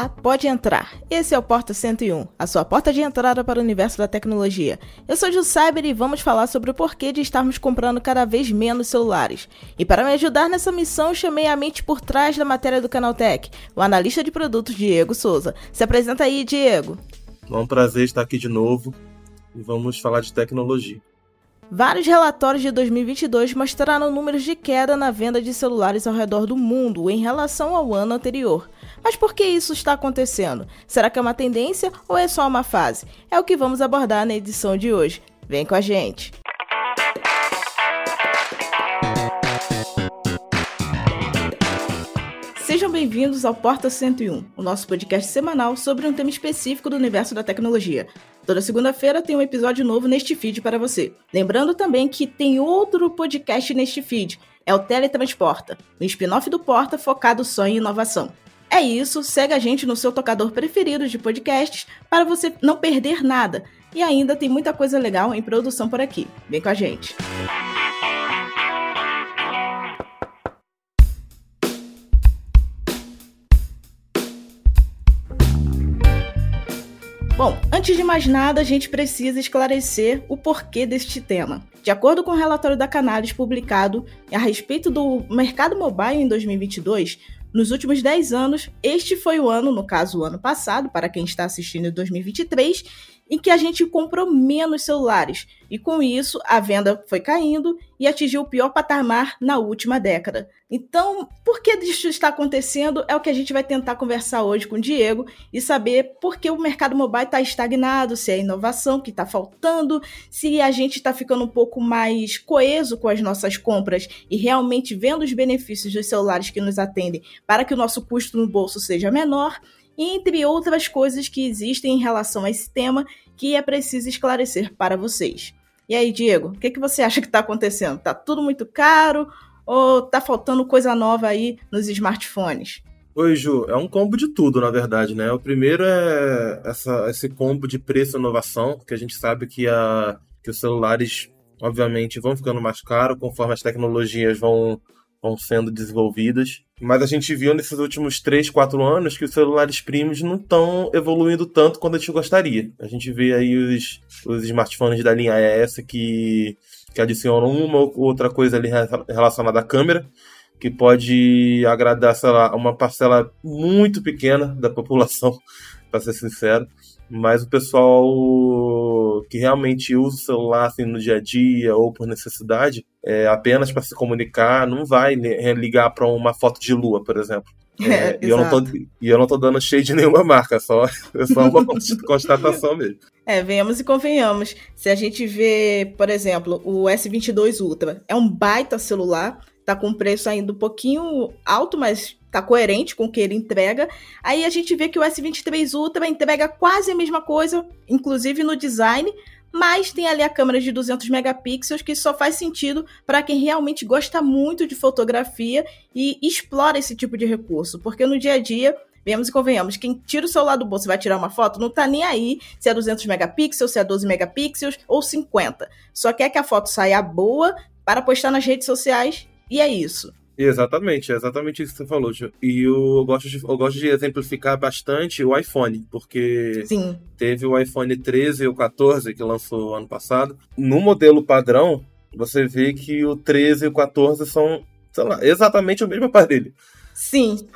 Olá, pode entrar. Esse é o Porta 101, a sua porta de entrada para o universo da tecnologia. Eu sou Gil Cyber e vamos falar sobre o porquê de estarmos comprando cada vez menos celulares. E para me ajudar nessa missão, chamei a mente por trás da matéria do Canaltech, o analista de produtos Diego Souza. Se apresenta aí, Diego. É um prazer estar aqui de novo e vamos falar de tecnologia. Vários relatórios de 2022 mostraram números de queda na venda de celulares ao redor do mundo em relação ao ano anterior. Mas por que isso está acontecendo? Será que é uma tendência ou é só uma fase? É o que vamos abordar na edição de hoje. Vem com a gente! Sejam bem-vindos ao Porta 101, o nosso podcast semanal sobre um tema específico do universo da tecnologia. Toda segunda-feira tem um episódio novo neste feed para você. Lembrando também que tem outro podcast neste feed, é o Teletransporta, um spin-off do Porta focado só em inovação. É isso, segue a gente no seu tocador preferido de podcasts para você não perder nada. E ainda tem muita coisa legal em produção por aqui. Vem com a gente. Bom, antes de mais nada, a gente precisa esclarecer o porquê deste tema. De acordo com o relatório da Canales publicado a respeito do mercado mobile em 2022, nos últimos 10 anos, este foi o ano, no caso o ano passado, para quem está assistindo em 2023, em que a gente comprou menos celulares. E com isso, a venda foi caindo e atingiu o pior patamar na última década. Então, por que isso está acontecendo é o que a gente vai tentar conversar hoje com o Diego e saber por que o mercado mobile está estagnado, se é inovação que está faltando, se a gente está ficando um pouco mais coeso com as nossas compras e realmente vendo os benefícios dos celulares que nos atendem para que o nosso custo no bolso seja menor entre outras coisas que existem em relação a esse tema que é preciso esclarecer para vocês. E aí, Diego, o que, que você acha que está acontecendo? Tá tudo muito caro ou tá faltando coisa nova aí nos smartphones? Oi, Ju, é um combo de tudo, na verdade, né? O primeiro é essa, esse combo de preço e inovação, que a gente sabe que, a, que os celulares, obviamente, vão ficando mais caros conforme as tecnologias vão vão sendo desenvolvidas. Mas a gente viu nesses últimos 3, 4 anos que os celulares premiums não estão evoluindo tanto quanto a gente gostaria. A gente vê aí os, os smartphones da linha ES que, que adicionam uma ou outra coisa ali relacionada à câmera, que pode agradar, sei lá, uma parcela muito pequena da população, para ser sincero mas o pessoal que realmente usa o celular assim, no dia a dia ou por necessidade, é, apenas para se comunicar, não vai ligar para uma foto de lua, por exemplo. É, e, eu não tô, e eu não tô dando cheio de nenhuma marca, é só, é só uma constatação mesmo. É, venhamos e convenhamos. Se a gente vê, por exemplo, o S22 Ultra, é um baita celular, tá com preço ainda um pouquinho alto, mas tá coerente com o que ele entrega. Aí a gente vê que o S23 Ultra entrega quase a mesma coisa, inclusive no design, mas tem ali a câmera de 200 megapixels que só faz sentido para quem realmente gosta muito de fotografia e explora esse tipo de recurso, porque no dia a dia Vemos e convenhamos, quem tira o celular do bolso e vai tirar uma foto, não tá nem aí se é 200 megapixels, se é 12 megapixels ou 50. Só quer que a foto saia boa para postar nas redes sociais e é isso. Exatamente, é exatamente isso que você falou, E eu gosto, de, eu gosto de exemplificar bastante o iPhone, porque Sim. teve o iPhone 13 e o 14 que lançou ano passado. No modelo padrão, você vê que o 13 e o 14 são, sei lá, exatamente o mesmo aparelho. Sim.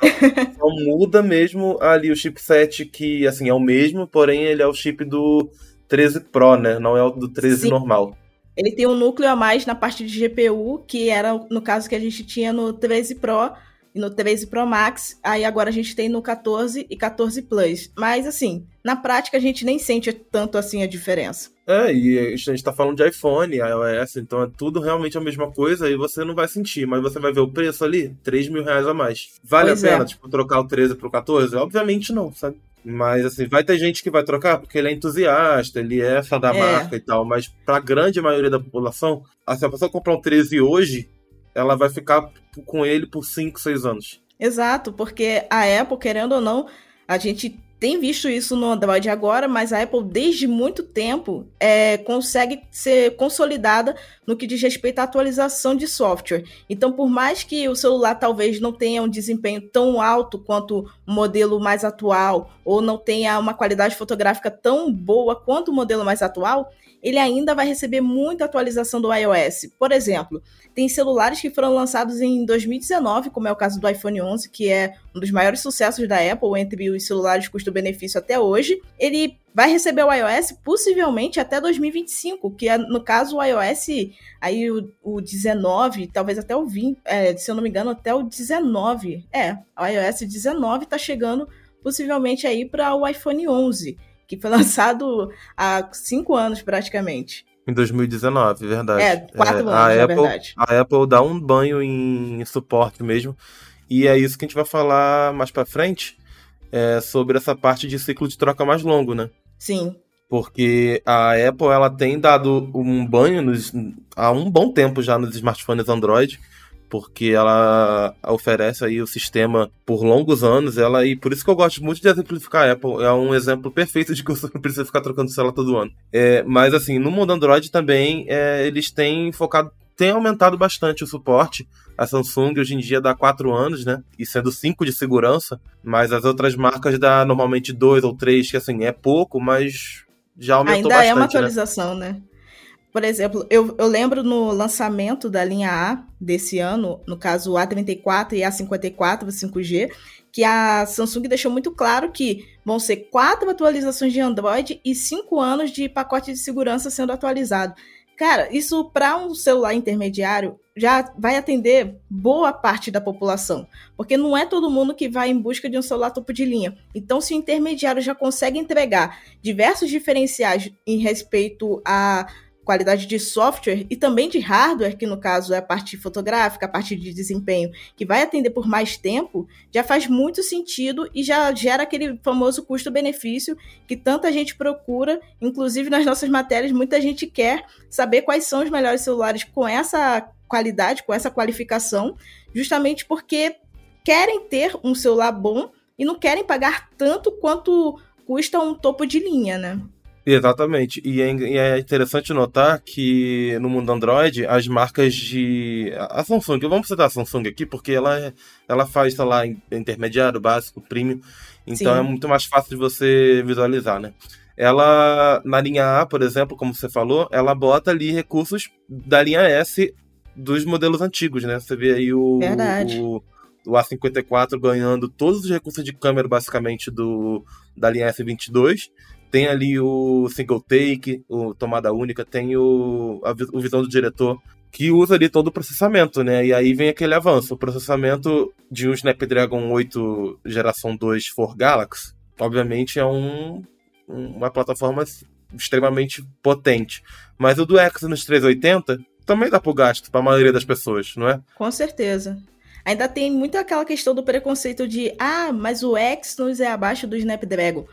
Só muda mesmo ali o chipset que, assim, é o mesmo, porém ele é o chip do 13 Pro, né? Não é o do 13 Sim. normal. Ele tem um núcleo a mais na parte de GPU, que era no caso que a gente tinha no 13 Pro e no 13 Pro Max. Aí agora a gente tem no 14 e 14 Plus. Mas assim, na prática a gente nem sente tanto assim a diferença. É, e a gente tá falando de iPhone, iOS, então é tudo realmente a mesma coisa e você não vai sentir, mas você vai ver o preço ali, 3 mil reais a mais. Vale pois a pena, é. tipo, trocar o 13 pro 14? Obviamente não, sabe? Mas, assim, vai ter gente que vai trocar porque ele é entusiasta, ele é fã da é. marca e tal. Mas, pra grande maioria da população, assim, se a pessoa comprar um 13 hoje, ela vai ficar com ele por 5, 6 anos. Exato, porque a Apple, querendo ou não, a gente tem visto isso no Android agora, mas a Apple, desde muito tempo, é, consegue ser consolidada no que diz respeito à atualização de software. Então, por mais que o celular talvez não tenha um desempenho tão alto quanto o modelo mais atual, ou não tenha uma qualidade fotográfica tão boa quanto o modelo mais atual, ele ainda vai receber muita atualização do iOS. Por exemplo, tem celulares que foram lançados em 2019, como é o caso do iPhone 11, que é um dos maiores sucessos da Apple entre os celulares custo-benefício até hoje. Ele vai receber o iOS possivelmente até 2025, que é, no caso, o iOS, aí o, o 19, talvez até o 20, é, se eu não me engano, até o 19. É, o iOS 19 está chegando possivelmente aí para o iPhone 11 que foi lançado há cinco anos praticamente. Em 2019, verdade. É, quatro é, anos, a Apple, verdade. A Apple dá um banho em suporte mesmo. E é isso que a gente vai falar mais para frente, é, sobre essa parte de ciclo de troca mais longo, né? Sim. Porque a Apple ela tem dado um banho nos, há um bom tempo já nos smartphones Android porque ela oferece aí o sistema por longos anos, ela e por isso que eu gosto muito de exemplificar a Apple, é um exemplo perfeito de que você não precisa ficar trocando celular todo ano. É, mas assim, no mundo Android também, é, eles têm focado, têm aumentado bastante o suporte. A Samsung hoje em dia dá 4 anos, né? E sendo 5 de segurança, mas as outras marcas dá normalmente 2 ou 3, que assim, é pouco, mas já aumentou Ainda bastante. Ainda é uma né? atualização, né? né? Por exemplo, eu, eu lembro no lançamento da linha A desse ano, no caso o A34 e A54 5G, que a Samsung deixou muito claro que vão ser quatro atualizações de Android e cinco anos de pacote de segurança sendo atualizado. Cara, isso para um celular intermediário já vai atender boa parte da população, porque não é todo mundo que vai em busca de um celular topo de linha. Então, se o intermediário já consegue entregar diversos diferenciais em respeito a qualidade de software e também de hardware, que no caso é a parte fotográfica, a parte de desempenho, que vai atender por mais tempo, já faz muito sentido e já gera aquele famoso custo-benefício que tanta gente procura, inclusive nas nossas matérias, muita gente quer saber quais são os melhores celulares com essa qualidade, com essa qualificação, justamente porque querem ter um celular bom e não querem pagar tanto quanto custa um topo de linha, né? Exatamente. E é, e é, interessante notar que no mundo Android, as marcas de. A Samsung, vamos citar a Samsung aqui, porque ela, ela faz, sei lá, intermediário, básico, premium. Então Sim. é muito mais fácil de você visualizar, né? Ela, na linha A, por exemplo, como você falou, ela bota ali recursos da linha S dos modelos antigos, né? Você vê aí o. Verdade. O, o A54 ganhando todos os recursos de câmera, basicamente, do, da linha S22 tem ali o single take, o tomada única, tem o, a, o visão do diretor, que usa ali todo o processamento, né? E aí vem aquele avanço. O processamento de um Snapdragon 8 geração 2 for Galaxy, obviamente, é um, uma plataforma extremamente potente. Mas o do Exynos 380 também dá pro gasto para a maioria das pessoas, não é? Com certeza. Ainda tem muito aquela questão do preconceito de ah, mas o Exynos é abaixo do Snapdragon.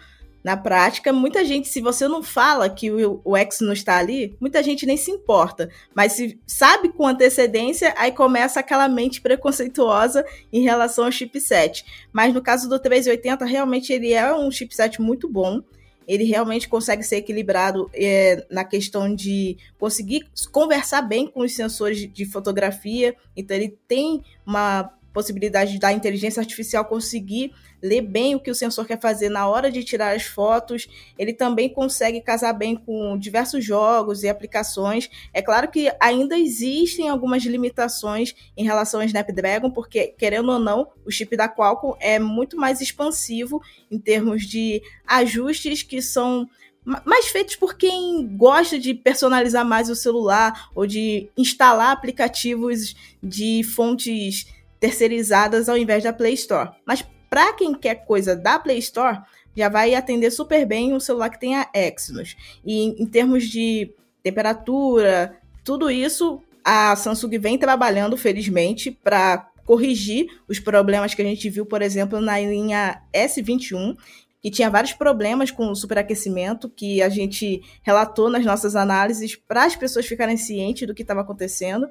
Na prática, muita gente, se você não fala que o, o X não está ali, muita gente nem se importa. Mas se sabe com antecedência, aí começa aquela mente preconceituosa em relação ao chipset. Mas no caso do 380, realmente ele é um chipset muito bom. Ele realmente consegue ser equilibrado é, na questão de conseguir conversar bem com os sensores de fotografia. Então, ele tem uma possibilidade da inteligência artificial conseguir ler bem o que o sensor quer fazer na hora de tirar as fotos. Ele também consegue casar bem com diversos jogos e aplicações. É claro que ainda existem algumas limitações em relação ao Snapdragon, porque, querendo ou não, o chip da Qualcomm é muito mais expansivo em termos de ajustes que são mais feitos por quem gosta de personalizar mais o celular ou de instalar aplicativos de fontes terceirizadas ao invés da Play Store. Mas para quem quer coisa da Play Store, já vai atender super bem um celular que tenha Exynos. E em termos de temperatura, tudo isso a Samsung vem trabalhando, felizmente, para corrigir os problemas que a gente viu, por exemplo, na linha S21, que tinha vários problemas com o superaquecimento, que a gente relatou nas nossas análises para as pessoas ficarem cientes do que estava acontecendo.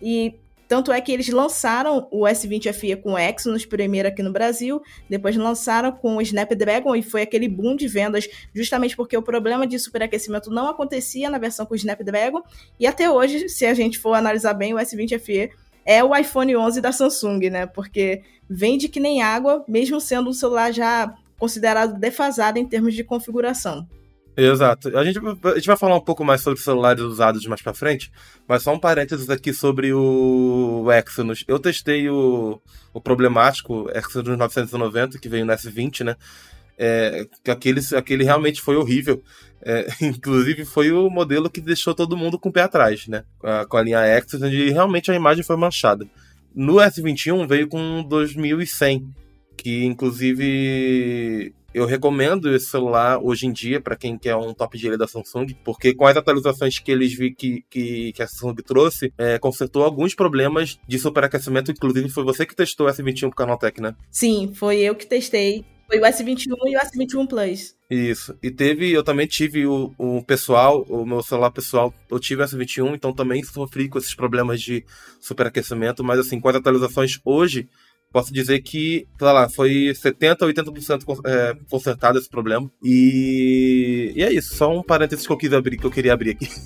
E Tanto é que eles lançaram o S20 FE com Exynos primeiro aqui no Brasil, depois lançaram com o Snapdragon e foi aquele boom de vendas justamente porque o problema de superaquecimento não acontecia na versão com o Snapdragon. E até hoje, se a gente for analisar bem, o S20 FE é o iPhone 11 da Samsung, né? Porque vende que nem água, mesmo sendo um celular já considerado defasado em termos de configuração. Exato. A gente, a gente vai falar um pouco mais sobre celulares usados mais pra frente, mas só um parênteses aqui sobre o Exynos. Eu testei o, o problemático Exynos 990, que veio no S20, né? É, que aquele, aquele realmente foi horrível. É, inclusive, foi o modelo que deixou todo mundo com o pé atrás, né? Com a linha Exynos, onde realmente a imagem foi manchada. No S21 veio com 2100, que inclusive eu recomendo esse celular hoje em dia para quem quer um top de linha da Samsung, porque com as atualizações que eles vi que, que, que a Samsung trouxe, é, consertou alguns problemas de superaquecimento. Inclusive, foi você que testou o S21 pro Canaltech, né? Sim, foi eu que testei. Foi o S21 e o S21 Plus. Isso. E teve, eu também tive o, o pessoal, o meu celular pessoal, eu tive o S21, então também sofri com esses problemas de superaquecimento, mas assim, com as atualizações hoje, posso dizer que, sei lá, foi 70%, 80% é, consertado esse problema. E, e é isso, só um parênteses que eu quis abrir, que eu queria abrir aqui.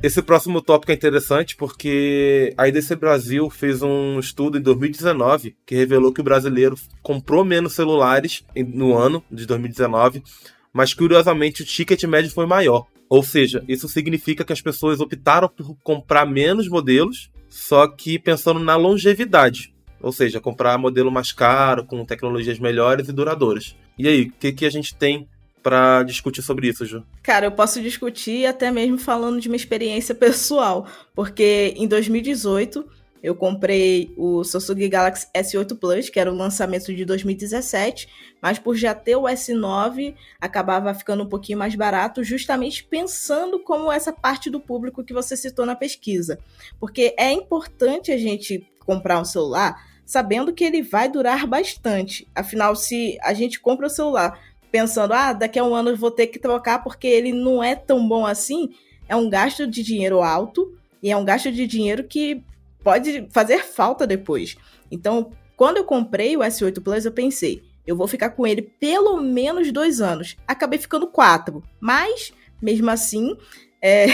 Esse próximo tópico é interessante porque a IDC Brasil fez um estudo em 2019 que revelou que o brasileiro comprou menos celulares no ano de 2019, mas curiosamente o ticket médio foi maior. Ou seja, isso significa que as pessoas optaram por comprar menos modelos, só que pensando na longevidade. Ou seja, comprar modelo mais caro, com tecnologias melhores e duradouras. E aí, o que, que a gente tem para discutir sobre isso, Ju? Cara, eu posso discutir até mesmo falando de uma experiência pessoal, porque em 2018 eu comprei o Samsung Galaxy S8 Plus, que era o lançamento de 2017, mas por já ter o S9, acabava ficando um pouquinho mais barato, justamente pensando como essa parte do público que você citou na pesquisa. Porque é importante a gente comprar um celular sabendo que ele vai durar bastante. Afinal, se a gente compra o celular pensando, ah, daqui a um ano eu vou ter que trocar porque ele não é tão bom assim, é um gasto de dinheiro alto e é um gasto de dinheiro que pode fazer falta depois. Então, quando eu comprei o S8 Plus, eu pensei, eu vou ficar com ele pelo menos dois anos. Acabei ficando quatro, mas mesmo assim é,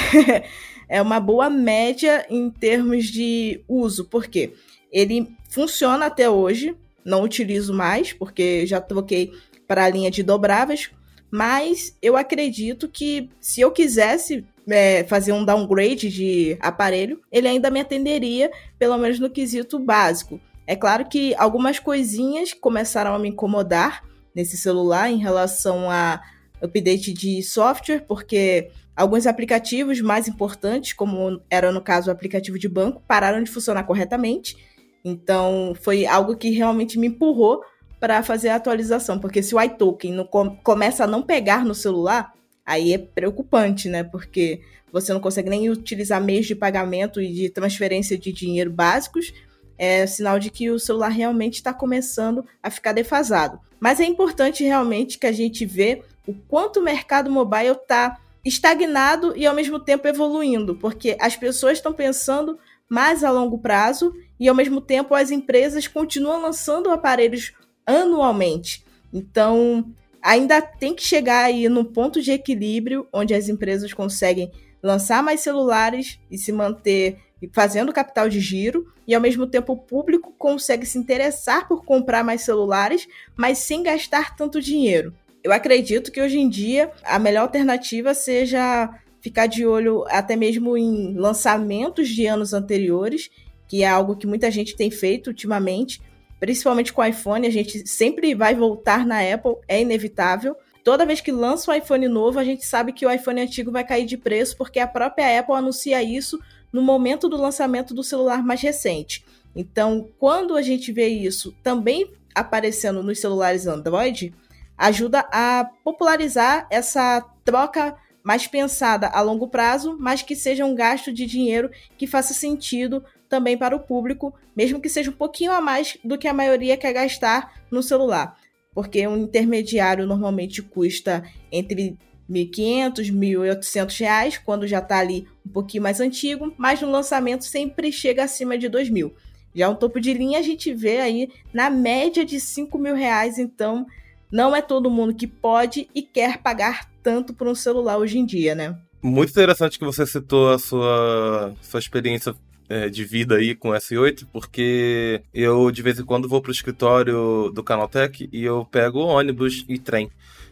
é uma boa média em termos de uso, porque ele funciona até hoje. Não utilizo mais, porque já troquei para a linha de dobráveis. Mas eu acredito que se eu quisesse é, fazer um downgrade de aparelho, ele ainda me atenderia, pelo menos no quesito básico. É claro que algumas coisinhas começaram a me incomodar nesse celular em relação a update de software, porque alguns aplicativos mais importantes, como era no caso o aplicativo de banco, pararam de funcionar corretamente. Então foi algo que realmente me empurrou para fazer a atualização, porque se o iToken começa a não pegar no celular, aí é preocupante, né? Porque você não consegue nem utilizar meios de pagamento e de transferência de dinheiro básicos, é sinal de que o celular realmente está começando a ficar defasado. Mas é importante realmente que a gente vê o quanto o mercado mobile está estagnado e ao mesmo tempo evoluindo, porque as pessoas estão pensando mais a longo prazo e ao mesmo tempo as empresas continuam lançando aparelhos anualmente. Então, ainda tem que chegar aí no ponto de equilíbrio onde as empresas conseguem lançar mais celulares e se manter fazendo capital de giro e ao mesmo tempo o público consegue se interessar por comprar mais celulares, mas sem gastar tanto dinheiro. Eu acredito que hoje em dia a melhor alternativa seja ficar de olho até mesmo em lançamentos de anos anteriores, que é algo que muita gente tem feito ultimamente, principalmente com o iPhone, a gente sempre vai voltar na Apple, é inevitável. Toda vez que lança um iPhone novo, a gente sabe que o iPhone antigo vai cair de preço, porque a própria Apple anuncia isso no momento do lançamento do celular mais recente. Então, quando a gente vê isso também aparecendo nos celulares Android, ajuda a popularizar essa troca mais pensada a longo prazo, mas que seja um gasto de dinheiro que faça sentido também para o público, mesmo que seja um pouquinho a mais do que a maioria quer gastar no celular. Porque um intermediário normalmente custa entre 1.500, 1.800 reais, quando já está ali um pouquinho mais antigo, mas no lançamento sempre chega acima de 2.000. Já um topo de linha a gente vê aí na média de 5 mil reais, então não é todo mundo que pode e quer pagar tanto por um celular hoje em dia, né? Muito interessante que você citou a sua, sua experiência é, de vida aí com S8, porque eu de vez em quando vou pro escritório do Canaltech e eu pego ônibus e trem.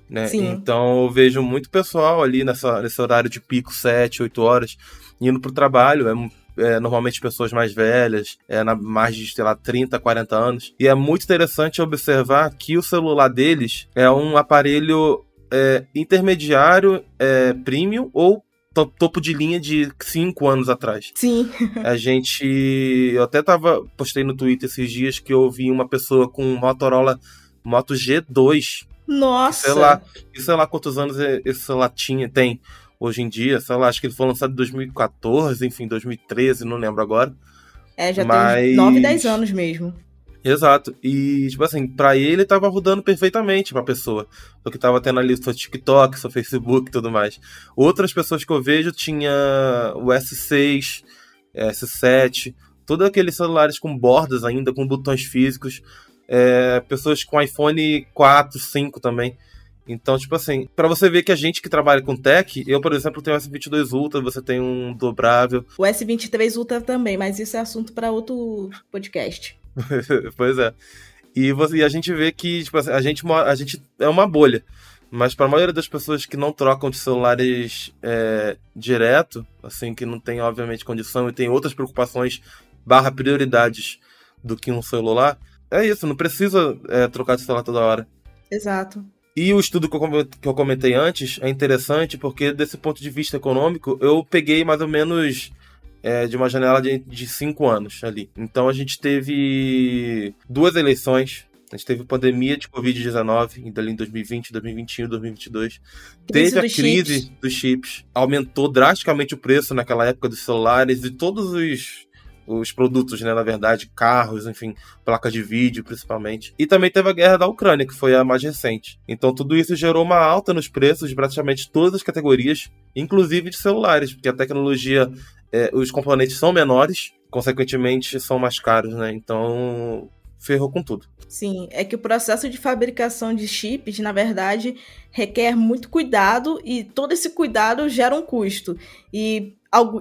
Né? Então eu vejo muito pessoal ali nessa, nesse horário de pico, 7, 8 horas, indo pro trabalho. É é, normalmente pessoas mais velhas, é, na mais de, sei lá, 30, 40 anos. E é muito interessante observar que o celular deles é um aparelho é, intermediário, é, premium ou topo de linha de 5 anos atrás. Sim. a gente. Eu até tava. Postei no Twitter esses dias que eu vi uma pessoa com um Motorola Moto G2. Nossa! Sei lá, sei lá quantos anos esse celular tinha, tem hoje em dia. Sei lá, acho que ele foi lançado em 2014, enfim, 2013, não lembro agora. É, já Mas... tem 9, 10 anos mesmo. Exato. E, tipo assim, pra ele tava rodando perfeitamente pra pessoa. Porque tava tendo ali seu TikTok, seu Facebook e tudo mais. Outras pessoas que eu vejo tinha o S6, S7, todos aqueles celulares com bordas ainda, com botões físicos. É, pessoas com iPhone 4, 5 também. Então, tipo assim, para você ver que a gente que trabalha com tech, eu, por exemplo, tenho o S22 Ultra, você tem um dobrável. O S23 Ultra também, mas isso é assunto para outro podcast. pois é. E, você, e a gente vê que, tipo assim, a gente, a gente é uma bolha. Mas para a maioria das pessoas que não trocam de celulares é, direto, assim, que não tem, obviamente, condição e tem outras preocupações barra prioridades do que um celular, é isso, não precisa é, trocar de celular toda hora. Exato. E o estudo que eu comentei antes é interessante porque, desse ponto de vista econômico, eu peguei mais ou menos é, de uma janela de, de cinco anos ali. Então a gente teve duas eleições. A gente teve pandemia de Covid-19, ali em 2020, 2021, 2022. Crise teve a crise chips. dos chips. Aumentou drasticamente o preço naquela época dos celulares e todos os os produtos, né, na verdade, carros, enfim, placas de vídeo principalmente. E também teve a guerra da Ucrânia, que foi a mais recente. Então tudo isso gerou uma alta nos preços de praticamente todas as categorias, inclusive de celulares, porque a tecnologia, é, os componentes são menores, consequentemente são mais caros, né? Então ferrou com tudo. Sim, é que o processo de fabricação de chips, na verdade, requer muito cuidado e todo esse cuidado gera um custo. E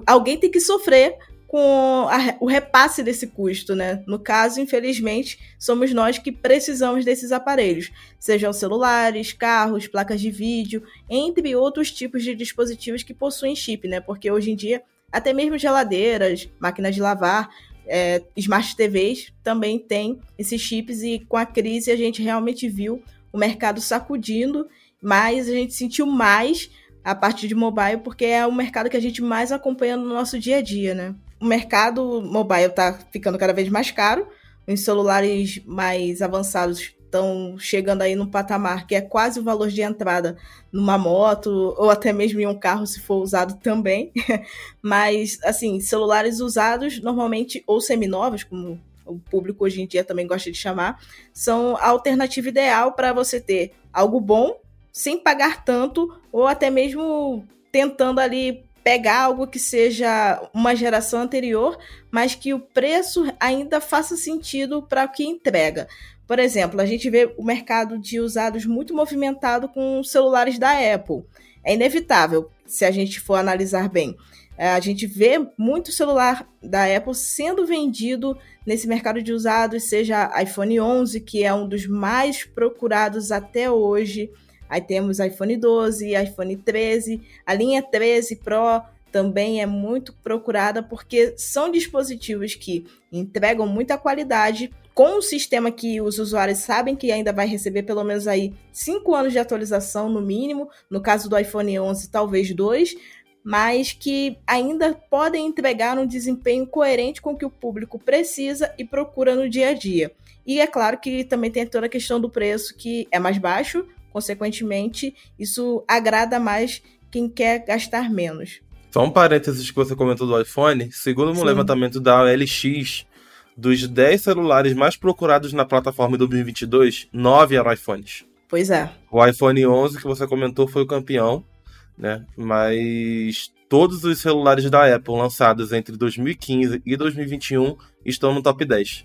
alguém tem que sofrer com a, o repasse desse custo, né? No caso, infelizmente, somos nós que precisamos desses aparelhos, sejam celulares, carros, placas de vídeo, entre outros tipos de dispositivos que possuem chip, né? Porque hoje em dia, até mesmo geladeiras, máquinas de lavar, é, smart TVs também têm esses chips e com a crise a gente realmente viu o mercado sacudindo, mas a gente sentiu mais a parte de mobile porque é o mercado que a gente mais acompanha no nosso dia a dia, né? o mercado mobile está ficando cada vez mais caro. Os celulares mais avançados estão chegando aí num patamar que é quase o valor de entrada numa moto ou até mesmo em um carro se for usado também. Mas assim, celulares usados normalmente ou seminovos, como o público hoje em dia também gosta de chamar, são a alternativa ideal para você ter algo bom sem pagar tanto ou até mesmo tentando ali pegar algo que seja uma geração anterior, mas que o preço ainda faça sentido para o que entrega. Por exemplo, a gente vê o mercado de usados muito movimentado com celulares da Apple. É inevitável, se a gente for analisar bem. É, a gente vê muito celular da Apple sendo vendido nesse mercado de usados, seja iPhone 11, que é um dos mais procurados até hoje, Aí temos iPhone 12, iPhone 13, a linha 13 Pro também é muito procurada porque são dispositivos que entregam muita qualidade com um sistema que os usuários sabem que ainda vai receber pelo menos aí 5 anos de atualização no mínimo, no caso do iPhone 11 talvez 2, mas que ainda podem entregar um desempenho coerente com o que o público precisa e procura no dia a dia. E é claro que também tem toda a questão do preço que é mais baixo, Consequentemente, isso agrada mais quem quer gastar menos. Só um parênteses que você comentou do iPhone. Segundo um Sim. levantamento da OLX, dos 10 celulares mais procurados na plataforma em 2022, 9 eram iPhones. Pois é. O iPhone 11 que você comentou foi o campeão. né? Mas todos os celulares da Apple lançados entre 2015 e 2021 estão no top 10.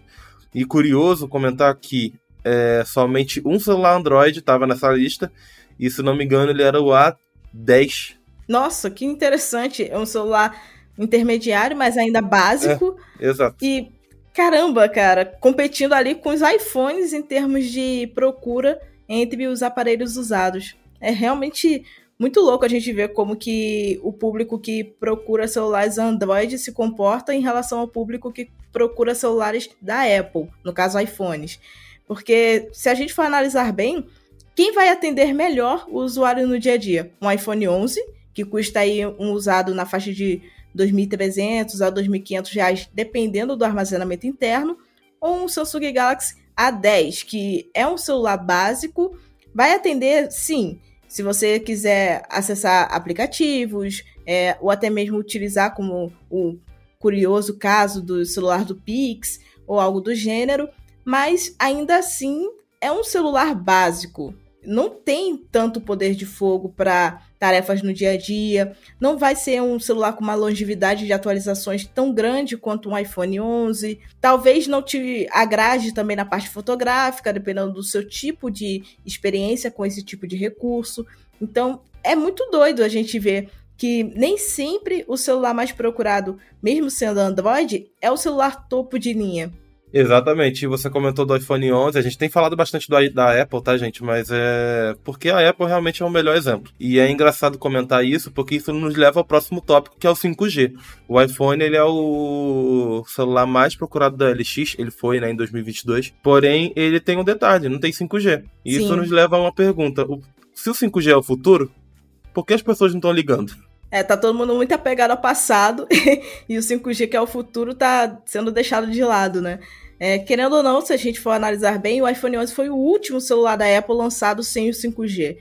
E curioso comentar que é, somente um celular Android estava nessa lista, e se não me engano, ele era o A10. Nossa, que interessante! É um celular intermediário, mas ainda básico. É, exato. E caramba, cara, competindo ali com os iPhones em termos de procura entre os aparelhos usados. É realmente muito louco a gente ver como que o público que procura celulares Android se comporta em relação ao público que procura celulares da Apple, no caso iPhones. Porque se a gente for analisar bem, quem vai atender melhor o usuário no dia a dia? Um iPhone 11, que custa aí um usado na faixa de 2.300 a 2.500 reais, dependendo do armazenamento interno, ou um Samsung Galaxy A10, que é um celular básico, vai atender, sim, se você quiser acessar aplicativos, é, ou até mesmo utilizar como o curioso caso do celular do Pix, ou algo do gênero, mas ainda assim é um celular básico. Não tem tanto poder de fogo para tarefas no dia a dia. Não vai ser um celular com uma longevidade de atualizações tão grande quanto um iPhone 11. Talvez não te agrade também na parte fotográfica, dependendo do seu tipo de experiência com esse tipo de recurso. Então, é muito doido a gente ver que nem sempre o celular mais procurado, mesmo sendo Android, é o celular topo de linha. Exatamente. E você comentou do iPhone 11. A gente tem falado bastante do, da Apple, tá, gente? Mas é. Porque a Apple realmente é o melhor exemplo. E é engraçado comentar isso, porque isso nos leva ao próximo tópico, que é o 5G. O iPhone, ele é o celular mais procurado da LX. Ele foi, né, em 2022. Porém, ele tem um detalhe: não tem 5G. E Sim. isso nos leva a uma pergunta: se o 5G é o futuro, por que as pessoas não estão ligando? É, tá todo mundo muito apegado ao passado e o 5G, que é o futuro, tá sendo deixado de lado, né? É, querendo ou não, se a gente for analisar bem, o iPhone 11 foi o último celular da Apple lançado sem o 5G.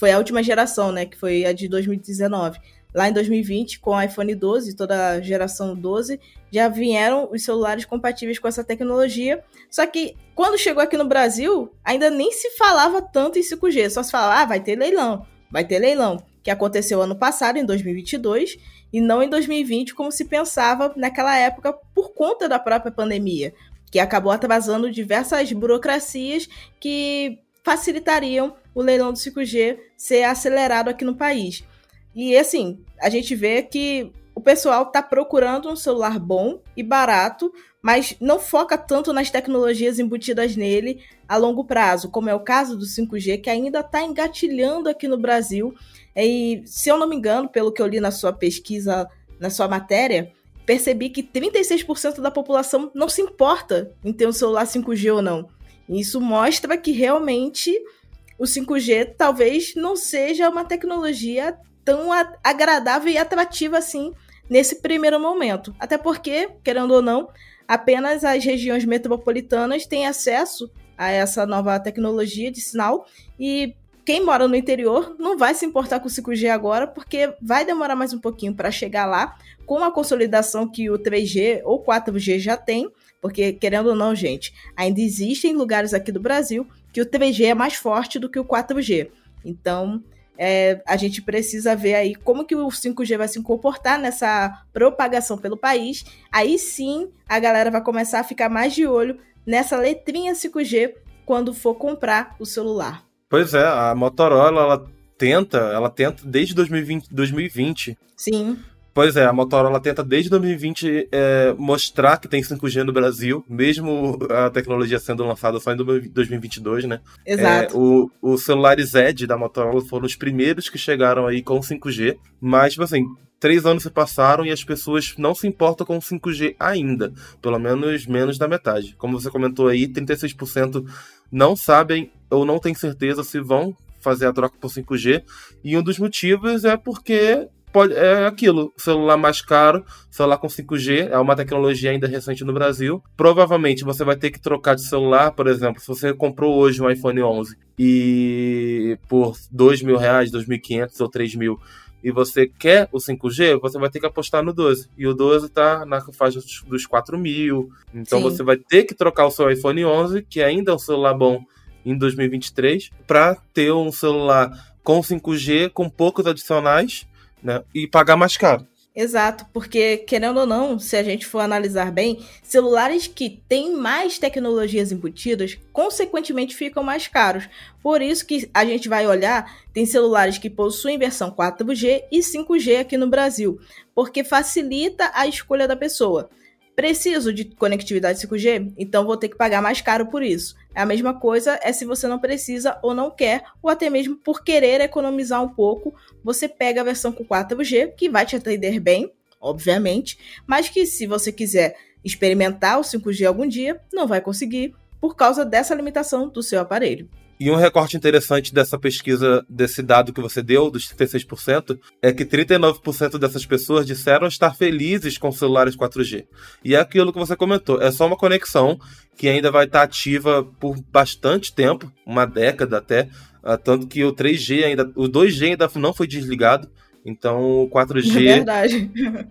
Foi a última geração, né? Que foi a de 2019. Lá em 2020, com o iPhone 12, toda a geração 12, já vieram os celulares compatíveis com essa tecnologia. Só que quando chegou aqui no Brasil, ainda nem se falava tanto em 5G. Só se falava, ah, vai ter leilão, vai ter leilão. Que aconteceu ano passado, em 2022, e não em 2020, como se pensava naquela época, por conta da própria pandemia que acabou atrasando diversas burocracias que facilitariam o leilão do 5G ser acelerado aqui no país. E assim, a gente vê que o pessoal está procurando um celular bom e barato, mas não foca tanto nas tecnologias embutidas nele a longo prazo, como é o caso do 5G, que ainda está engatilhando aqui no Brasil. E, se eu não me engano, pelo que eu li na sua pesquisa, na sua matéria, percebi que 36% da população não se importa em ter um celular 5G ou não. Isso mostra que realmente o 5G talvez não seja uma tecnologia tão agradável e atrativa assim nesse primeiro momento. Até porque, querendo ou não, apenas as regiões metropolitanas têm acesso a essa nova tecnologia de sinal e quem mora no interior não vai se importar com o 5G agora, porque vai demorar mais um pouquinho para chegar lá, com a consolidação que o 3G ou 4G já tem, porque querendo ou não, gente, ainda existem lugares aqui do Brasil que o 3G é mais forte do que o 4G. Então, é, a gente precisa ver aí como que o 5G vai se comportar nessa propagação pelo país. Aí sim, a galera vai começar a ficar mais de olho nessa letrinha 5G quando for comprar o celular. Pois é, a Motorola, ela tenta, ela tenta desde 2020, 2020. Sim. Pois é, a Motorola tenta desde 2020 é, mostrar que tem 5G no Brasil, mesmo a tecnologia sendo lançada só em 2022, né? Exato. É, o, os celulares Edge da Motorola foram os primeiros que chegaram aí com 5G, mas, tipo assim, três anos se passaram e as pessoas não se importam com 5G ainda, pelo menos menos da metade. Como você comentou aí, 36% não sabem ou não têm certeza se vão fazer a troca por 5G, e um dos motivos é porque pode, é aquilo, celular mais caro, celular com 5G, é uma tecnologia ainda recente no Brasil. Provavelmente você vai ter que trocar de celular, por exemplo, se você comprou hoje um iPhone 11 e por 2 mil reais, 2.500 ou 3 mil, e você quer o 5G, você vai ter que apostar no 12. E o 12 tá na faixa dos 4 mil. Então Sim. você vai ter que trocar o seu iPhone 11, que ainda é um celular bom em 2023, para ter um celular com 5G, com poucos adicionais, né? E pagar mais caro. Exato, porque querendo ou não, se a gente for analisar bem, celulares que têm mais tecnologias embutidas, consequentemente ficam mais caros. Por isso que a gente vai olhar, tem celulares que possuem versão 4G e 5G aqui no Brasil, porque facilita a escolha da pessoa. Preciso de conectividade 5G? Então vou ter que pagar mais caro por isso. A mesma coisa é se você não precisa ou não quer, ou até mesmo por querer economizar um pouco, você pega a versão com 4G, que vai te atender bem, obviamente, mas que se você quiser experimentar o 5G algum dia, não vai conseguir por causa dessa limitação do seu aparelho. E um recorte interessante dessa pesquisa, desse dado que você deu, dos 36%, é que 39% dessas pessoas disseram estar felizes com celulares 4G. E é aquilo que você comentou, é só uma conexão que ainda vai estar ativa por bastante tempo, uma década até, ah, tanto que o 3G ainda, o 2G ainda não foi desligado, então o 4G. É verdade.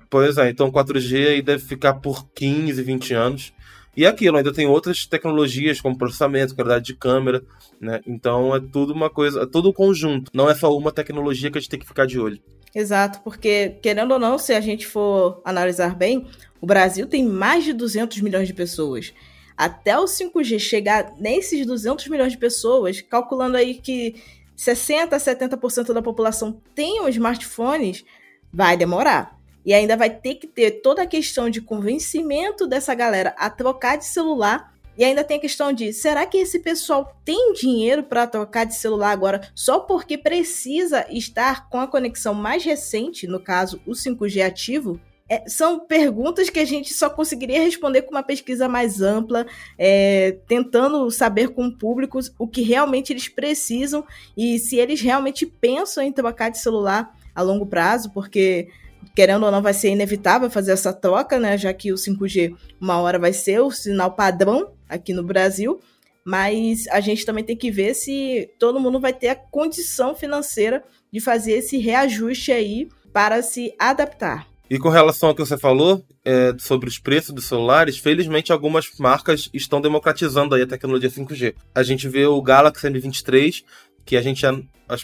Pois é, então o 4G aí deve ficar por 15, 20 anos. E aquilo, ainda tem outras tecnologias como processamento, qualidade de câmera, né? Então é tudo uma coisa, é tudo um conjunto. Não é só uma tecnologia que a gente tem que ficar de olho. Exato, porque querendo ou não, se a gente for analisar bem, o Brasil tem mais de 200 milhões de pessoas. Até o 5G chegar nesses 200 milhões de pessoas, calculando aí que 60 a 70% da população tenham smartphones, vai demorar. E ainda vai ter que ter toda a questão de convencimento dessa galera a trocar de celular. E ainda tem a questão de: será que esse pessoal tem dinheiro para trocar de celular agora só porque precisa estar com a conexão mais recente, no caso o 5G ativo? É, são perguntas que a gente só conseguiria responder com uma pesquisa mais ampla, é, tentando saber com o público o que realmente eles precisam e se eles realmente pensam em trocar de celular a longo prazo, porque querendo ou não, vai ser inevitável fazer essa troca, né? Já que o 5G uma hora vai ser o sinal padrão aqui no Brasil. Mas a gente também tem que ver se todo mundo vai ter a condição financeira de fazer esse reajuste aí para se adaptar. E com relação ao que você falou é, sobre os preços dos celulares, felizmente algumas marcas estão democratizando aí a tecnologia 5G. A gente vê o Galaxy M23, que a gente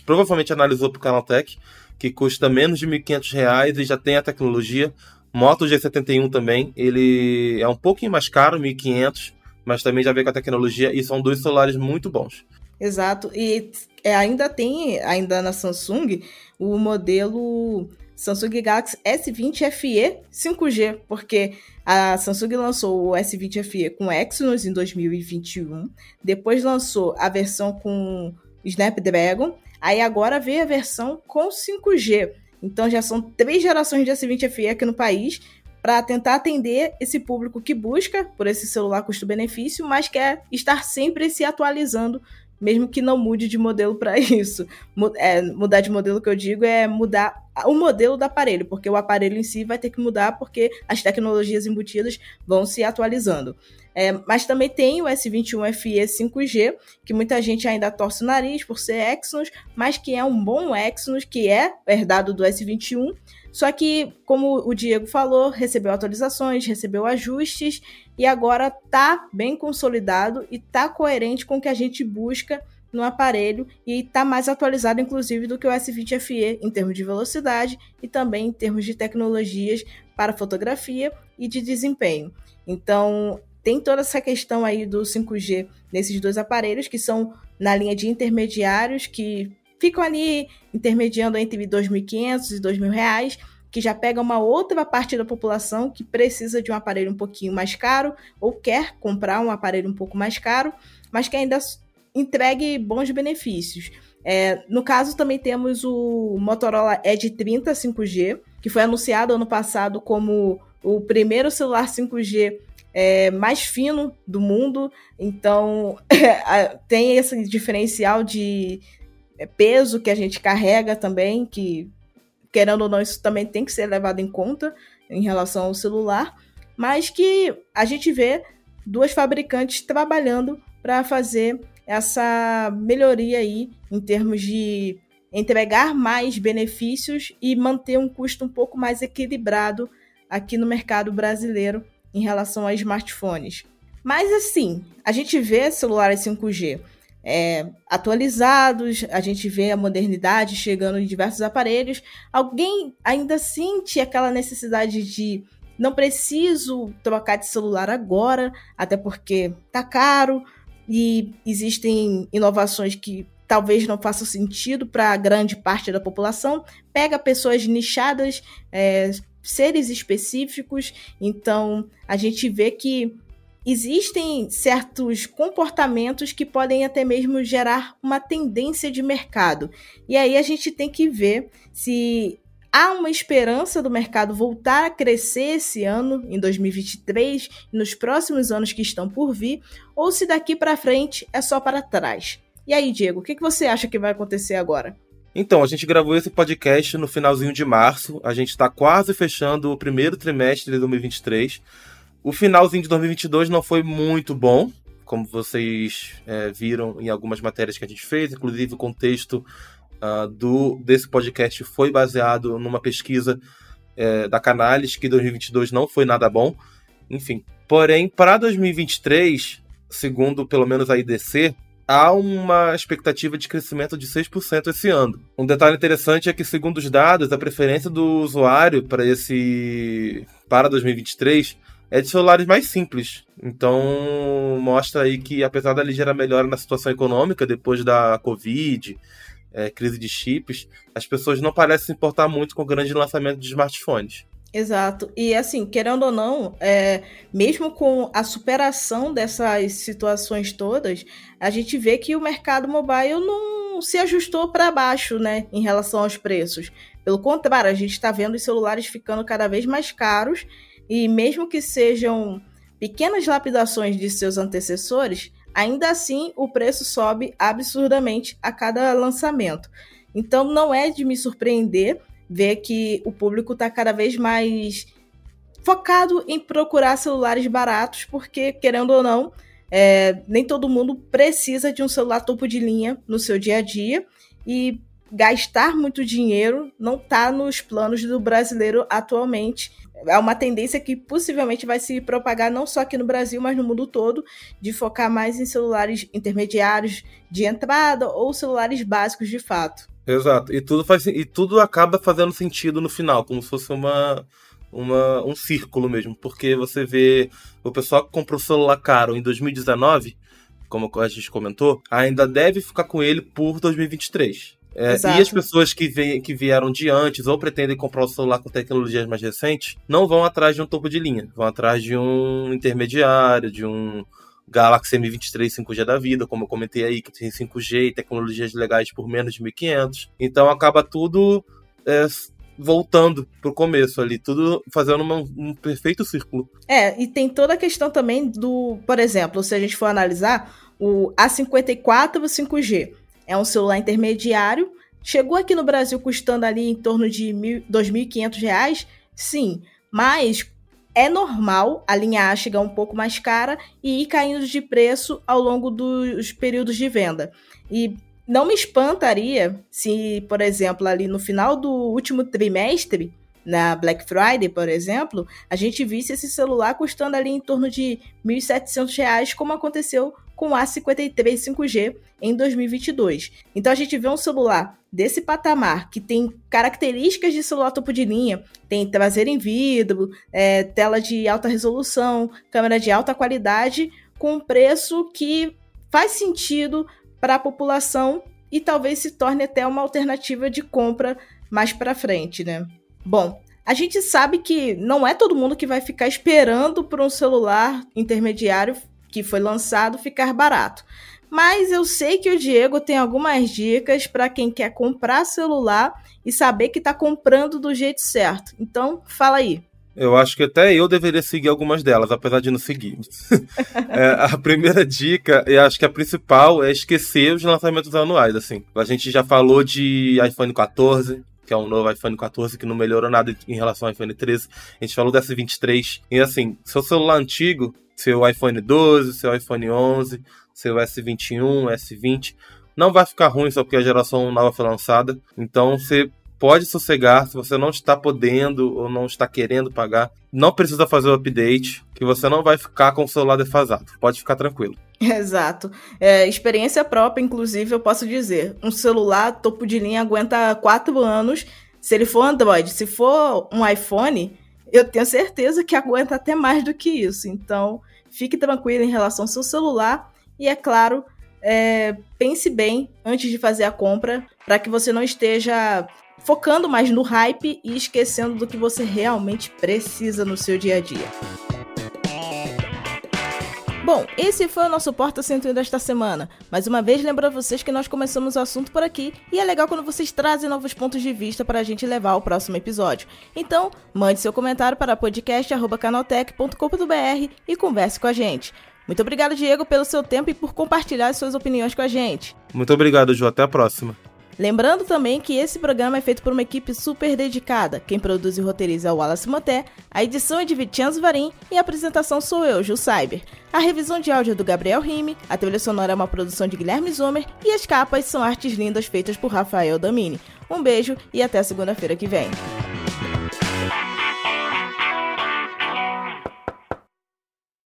provavelmente analisou para o Canaltech, que custa menos de R$ 1.500 e já tem a tecnologia. Moto G71 também, ele é um pouquinho mais caro, R$ 1.500, mas também já vem com a tecnologia e são dois celulares muito bons. Exato, e é, ainda tem, ainda na Samsung, o modelo Samsung Galaxy S20 FE 5G, porque a Samsung lançou o S20 FE com Exynos em 2021, depois lançou a versão com Snapdragon Aí agora veio a versão com 5G. Então já são três gerações de S20 FE aqui no país para tentar atender esse público que busca por esse celular custo-benefício, mas quer estar sempre se atualizando, mesmo que não mude de modelo para isso. É, mudar de modelo que eu digo é mudar o modelo do aparelho, porque o aparelho em si vai ter que mudar porque as tecnologias embutidas vão se atualizando. É, mas também tem o S21 FE 5G, que muita gente ainda torce o nariz por ser Exynos, mas que é um bom Exynos, que é herdado do S21. Só que, como o Diego falou, recebeu atualizações, recebeu ajustes e agora está bem consolidado e está coerente com o que a gente busca no aparelho e está mais atualizado, inclusive, do que o S20 FE em termos de velocidade e também em termos de tecnologias para fotografia e de desempenho. Então, tem toda essa questão aí do 5G nesses dois aparelhos, que são na linha de intermediários, que ficam ali intermediando entre R$ 2.500 e 2.000 reais, que já pega uma outra parte da população que precisa de um aparelho um pouquinho mais caro ou quer comprar um aparelho um pouco mais caro, mas que ainda entregue bons benefícios. É, no caso, também temos o Motorola Edge 30 5G, que foi anunciado ano passado como o primeiro celular 5G é, mais fino do mundo, então tem esse diferencial de é, peso que a gente carrega também, que querendo ou não, isso também tem que ser levado em conta em relação ao celular, mas que a gente vê duas fabricantes trabalhando para fazer essa melhoria aí em termos de entregar mais benefícios e manter um custo um pouco mais equilibrado aqui no mercado brasileiro em relação a smartphones. Mas assim, a gente vê celulares 5G é, atualizados, a gente vê a modernidade chegando em diversos aparelhos. Alguém ainda sente aquela necessidade de não preciso trocar de celular agora, até porque tá caro e existem inovações que talvez não façam sentido para grande parte da população. Pega pessoas nichadas, é, seres específicos. Então a gente vê que existem certos comportamentos que podem até mesmo gerar uma tendência de mercado. E aí a gente tem que ver se há uma esperança do mercado voltar a crescer esse ano, em 2023, e nos próximos anos que estão por vir, ou se daqui para frente é só para trás. E aí, Diego, o que você acha que vai acontecer agora? Então, a gente gravou esse podcast no finalzinho de março. A gente está quase fechando o primeiro trimestre de 2023. O finalzinho de 2022 não foi muito bom, como vocês é, viram em algumas matérias que a gente fez, inclusive o contexto uh, do desse podcast foi baseado numa pesquisa é, da Canales que 2022 não foi nada bom. Enfim, porém para 2023, segundo pelo menos a IDC, há uma expectativa de crescimento de 6% esse ano. Um detalhe interessante é que, segundo os dados, a preferência do usuário para esse para 2023 é de celulares mais simples. Então, mostra aí que, apesar da ligeira melhora na situação econômica depois da Covid, é, crise de chips, as pessoas não parecem se importar muito com o grande lançamento de smartphones. Exato. E assim, querendo ou não, é, mesmo com a superação dessas situações todas, a gente vê que o mercado mobile não se ajustou para baixo, né, em relação aos preços. Pelo contrário, a gente está vendo os celulares ficando cada vez mais caros e mesmo que sejam pequenas lapidações de seus antecessores, ainda assim o preço sobe absurdamente a cada lançamento. Então não é de me surpreender ver que o público está cada vez mais focado em procurar celulares baratos, porque, querendo ou não, é, nem todo mundo precisa de um celular topo de linha no seu dia a dia e gastar muito dinheiro não está nos planos do brasileiro atualmente. É uma tendência que possivelmente vai se propagar não só aqui no Brasil, mas no mundo todo, de focar mais em celulares intermediários de entrada ou celulares básicos de fato. Exato. E tudo, faz, e tudo acaba fazendo sentido no final, como se fosse uma, uma, um círculo mesmo. Porque você vê o pessoal que comprou celular caro em 2019, como a gente comentou, ainda deve ficar com ele por 2023. É, e as pessoas que, vem, que vieram de antes ou pretendem comprar o celular com tecnologias mais recentes não vão atrás de um topo de linha, vão atrás de um intermediário, de um Galaxy M23 5G da vida, como eu comentei aí, que tem 5G e tecnologias legais por menos de 1.500. Então acaba tudo é, voltando pro começo ali, tudo fazendo uma, um perfeito círculo. É, e tem toda a questão também do, por exemplo, se a gente for analisar, o A54 5G é um celular intermediário, chegou aqui no Brasil custando ali em torno de R$ 2.500, sim, mas é normal a linha A chegar um pouco mais cara e ir caindo de preço ao longo dos períodos de venda. E não me espantaria se, por exemplo, ali no final do último trimestre, na Black Friday, por exemplo, a gente visse esse celular custando ali em torno de R$ 1.700, como aconteceu com o A53 5G em 2022. Então a gente vê um celular desse patamar que tem características de celular topo de linha, tem traseiro em vidro, é, tela de alta resolução, câmera de alta qualidade, com um preço que faz sentido para a população e talvez se torne até uma alternativa de compra mais para frente, né? Bom, a gente sabe que não é todo mundo que vai ficar esperando por um celular intermediário que foi lançado ficar barato. Mas eu sei que o Diego tem algumas dicas para quem quer comprar celular e saber que está comprando do jeito certo. Então, fala aí. Eu acho que até eu deveria seguir algumas delas, apesar de não seguir. é, a primeira dica, e acho que a principal, é esquecer os lançamentos anuais. Assim, a gente já falou de iPhone 14, que é um novo iPhone 14 que não melhorou nada em relação ao iPhone 13. A gente falou dessa 23. E assim, seu celular antigo, seu iPhone 12, seu iPhone 11, seu S21, S20, não vai ficar ruim só porque a geração nova foi lançada. Então você pode sossegar se você não está podendo ou não está querendo pagar. Não precisa fazer o update, que você não vai ficar com o celular defasado. Pode ficar tranquilo. Exato. É, experiência própria, inclusive, eu posso dizer. Um celular topo de linha aguenta quatro anos. Se ele for Android, se for um iPhone, eu tenho certeza que aguenta até mais do que isso. Então, fique tranquilo em relação ao seu celular. E é claro, é, pense bem antes de fazer a compra, para que você não esteja focando mais no hype e esquecendo do que você realmente precisa no seu dia a dia. Bom, esse foi o nosso Porta 101 desta semana. Mais uma vez, lembro a vocês que nós começamos o assunto por aqui e é legal quando vocês trazem novos pontos de vista para a gente levar ao próximo episódio. Então, mande seu comentário para podcast.canaltech.com.br e converse com a gente. Muito obrigado, Diego, pelo seu tempo e por compartilhar suas opiniões com a gente. Muito obrigado, Ju. Até a próxima. Lembrando também que esse programa é feito por uma equipe super dedicada. Quem produz e roteiriza é o Wallace Moté, a edição é de Vitianzo Varim e a apresentação sou eu, Gil Cyber. A revisão de áudio é do Gabriel Rime, a trilha sonora é uma produção de Guilherme Zomer e as capas são artes lindas feitas por Rafael Damini. Um beijo e até segunda-feira que vem.